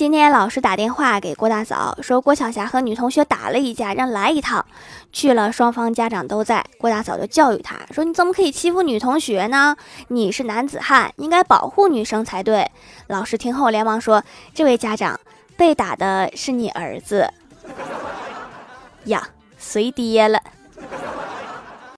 今天老师打电话给郭大嫂说郭晓霞和女同学打了一架让来一趟去了双方家长都在郭大嫂就教育他说你怎么可以欺负女同学呢？你是男子汉应该保护女生才对。老师听后连忙说这位家长被打的是你儿子。呀随爹了。